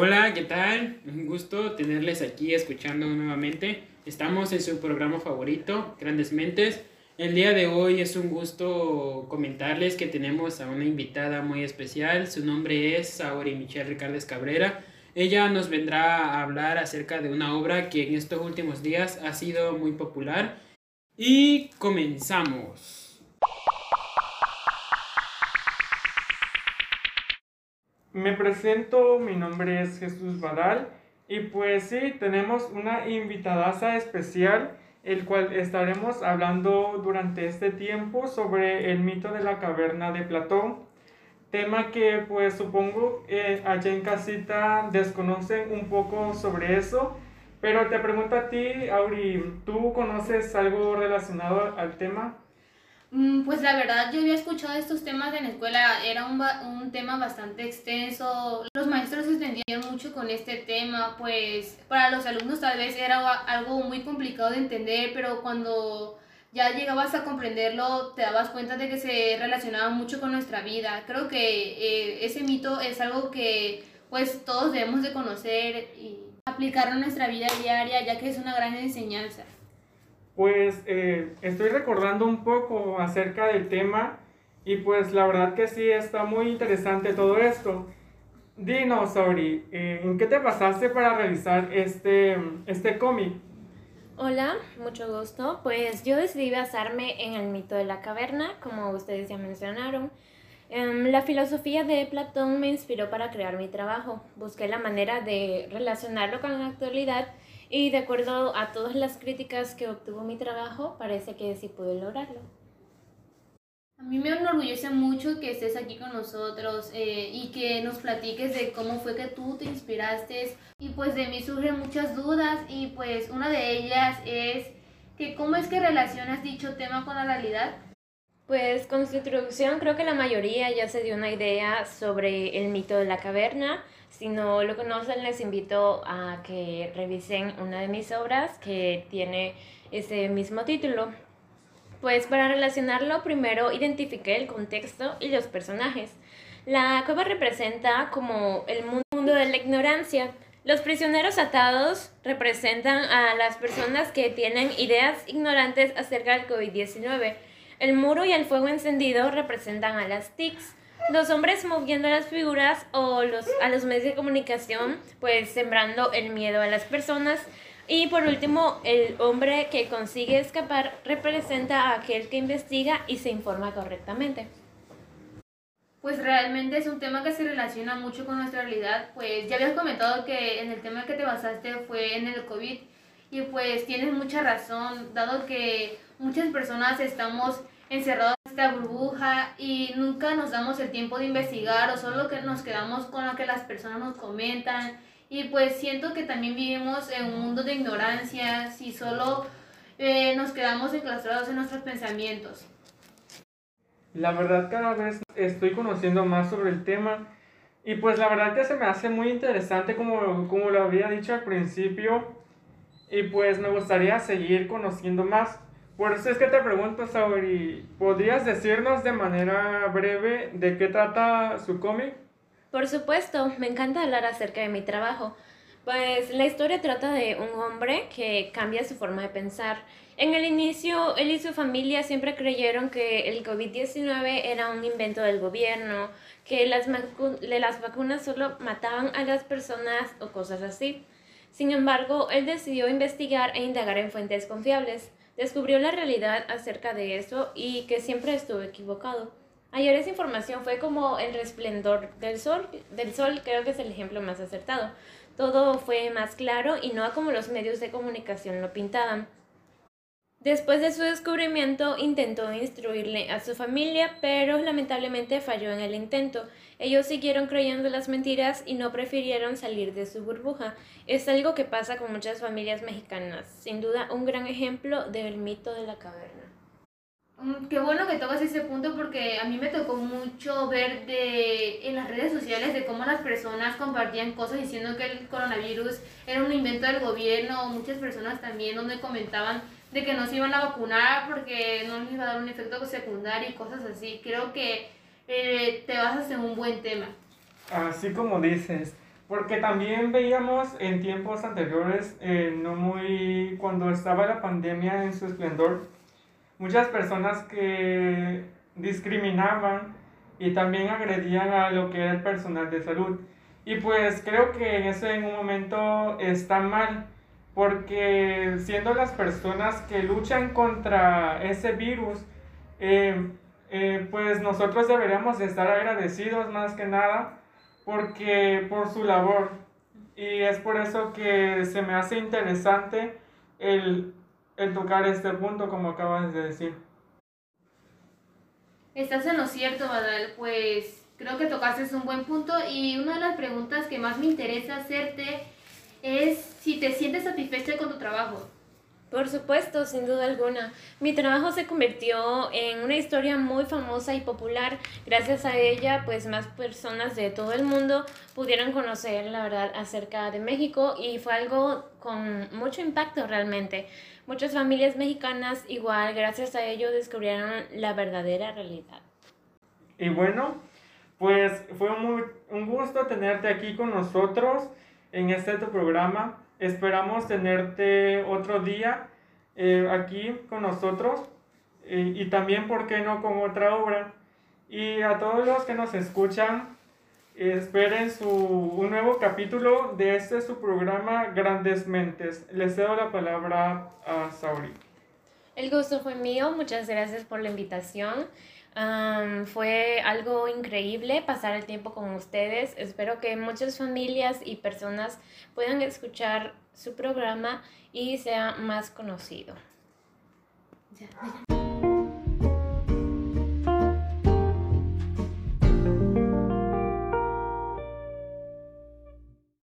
Hola, ¿qué tal? Un gusto tenerles aquí escuchando nuevamente. Estamos en su programa favorito, Grandes Mentes. El día de hoy es un gusto comentarles que tenemos a una invitada muy especial. Su nombre es Saori Michelle Ricardes Cabrera. Ella nos vendrá a hablar acerca de una obra que en estos últimos días ha sido muy popular. Y comenzamos. Me presento, mi nombre es Jesús Badal y pues sí, tenemos una invitadaza especial, el cual estaremos hablando durante este tiempo sobre el mito de la caverna de Platón, tema que pues supongo eh, allá en casita desconocen un poco sobre eso, pero te pregunto a ti, Auri, ¿tú conoces algo relacionado al tema? Mm, pues la verdad, yo había escuchado estos temas en la escuela, era un, un tema bastante extenso, los maestros se extendían mucho con este tema, pues para los alumnos tal vez era algo muy complicado de entender, pero cuando ya llegabas a comprenderlo te dabas cuenta de que se relacionaba mucho con nuestra vida. Creo que eh, ese mito es algo que pues todos debemos de conocer y aplicar en nuestra vida diaria, ya que es una gran enseñanza. Pues eh, estoy recordando un poco acerca del tema y pues la verdad que sí está muy interesante todo esto. Dinos, Sauri, eh, ¿en qué te pasaste para realizar este, este cómic? Hola, mucho gusto. Pues yo decidí basarme en el mito de la caverna, como ustedes ya mencionaron. Em, la filosofía de Platón me inspiró para crear mi trabajo. Busqué la manera de relacionarlo con la actualidad y de acuerdo a todas las críticas que obtuvo mi trabajo, parece que sí pude lograrlo. A mí me enorgullece mucho que estés aquí con nosotros eh, y que nos platiques de cómo fue que tú te inspiraste y pues de mí surgen muchas dudas y pues una de ellas es que cómo es que relacionas dicho tema con la realidad. Pues con su introducción creo que la mayoría ya se dio una idea sobre el mito de la caverna, si no lo conocen, les invito a que revisen una de mis obras que tiene ese mismo título. Pues para relacionarlo, primero identifiqué el contexto y los personajes. La cueva representa como el mundo de la ignorancia. Los prisioneros atados representan a las personas que tienen ideas ignorantes acerca del COVID-19. El muro y el fuego encendido representan a las TICs los hombres moviendo las figuras o los, a los medios de comunicación, pues sembrando el miedo a las personas. Y por último, el hombre que consigue escapar representa a aquel que investiga y se informa correctamente. Pues realmente es un tema que se relaciona mucho con nuestra realidad. Pues ya habías comentado que en el tema que te basaste fue en el COVID y pues tienes mucha razón, dado que muchas personas estamos encerrados en esta burbuja y nunca nos damos el tiempo de investigar o solo que nos quedamos con lo que las personas nos comentan. Y pues siento que también vivimos en un mundo de ignorancia si solo eh, nos quedamos enclaustrados en nuestros pensamientos. La verdad cada vez estoy conociendo más sobre el tema y pues la verdad que se me hace muy interesante como, como lo había dicho al principio y pues me gustaría seguir conociendo más. Por eso es que te pregunto, Sauri, ¿podrías decirnos de manera breve de qué trata su cómic? Por supuesto, me encanta hablar acerca de mi trabajo. Pues la historia trata de un hombre que cambia su forma de pensar. En el inicio, él y su familia siempre creyeron que el COVID-19 era un invento del gobierno, que las, las vacunas solo mataban a las personas o cosas así. Sin embargo, él decidió investigar e indagar en fuentes confiables descubrió la realidad acerca de eso y que siempre estuvo equivocado. Ayer esa información fue como el resplendor del sol, del sol creo que es el ejemplo más acertado. Todo fue más claro y no como los medios de comunicación lo pintaban. Después de su descubrimiento intentó instruirle a su familia, pero lamentablemente falló en el intento. Ellos siguieron creyendo las mentiras y no prefirieron salir de su burbuja. Es algo que pasa con muchas familias mexicanas. Sin duda, un gran ejemplo del mito de la caverna. Mm, qué bueno que tocas ese punto porque a mí me tocó mucho ver de, en las redes sociales de cómo las personas compartían cosas diciendo que el coronavirus era un invento del gobierno. Muchas personas también donde comentaban de que no se iban a vacunar porque no les iba a dar un efecto secundario y cosas así. Creo que eh, te basas en un buen tema. Así como dices, porque también veíamos en tiempos anteriores, eh, no muy, cuando estaba la pandemia en su esplendor, muchas personas que discriminaban y también agredían a lo que era el personal de salud. Y pues creo que eso en un momento está mal, porque siendo las personas que luchan contra ese virus, eh, eh, pues nosotros deberíamos estar agradecidos más que nada porque por su labor. Y es por eso que se me hace interesante el, el tocar este punto, como acabas de decir. Estás en lo cierto, Badal, pues creo que tocaste un buen punto y una de las preguntas que más me interesa hacerte es si te sientes satisfecha con tu trabajo. Por supuesto, sin duda alguna. Mi trabajo se convirtió en una historia muy famosa y popular. Gracias a ella, pues más personas de todo el mundo pudieron conocer la verdad acerca de México y fue algo con mucho impacto realmente. Muchas familias mexicanas igual, gracias a ello, descubrieron la verdadera realidad. Y bueno, pues fue muy, un gusto tenerte aquí con nosotros en este tu programa. Esperamos tenerte otro día eh, aquí con nosotros eh, y también, ¿por qué no?, con otra obra. Y a todos los que nos escuchan, esperen su, un nuevo capítulo de este su programa Grandes Mentes. Les cedo la palabra a Sauri. El gusto fue mío, muchas gracias por la invitación fue algo increíble pasar el tiempo con ustedes. Espero que muchas familias y personas puedan escuchar su programa y sea más conocido.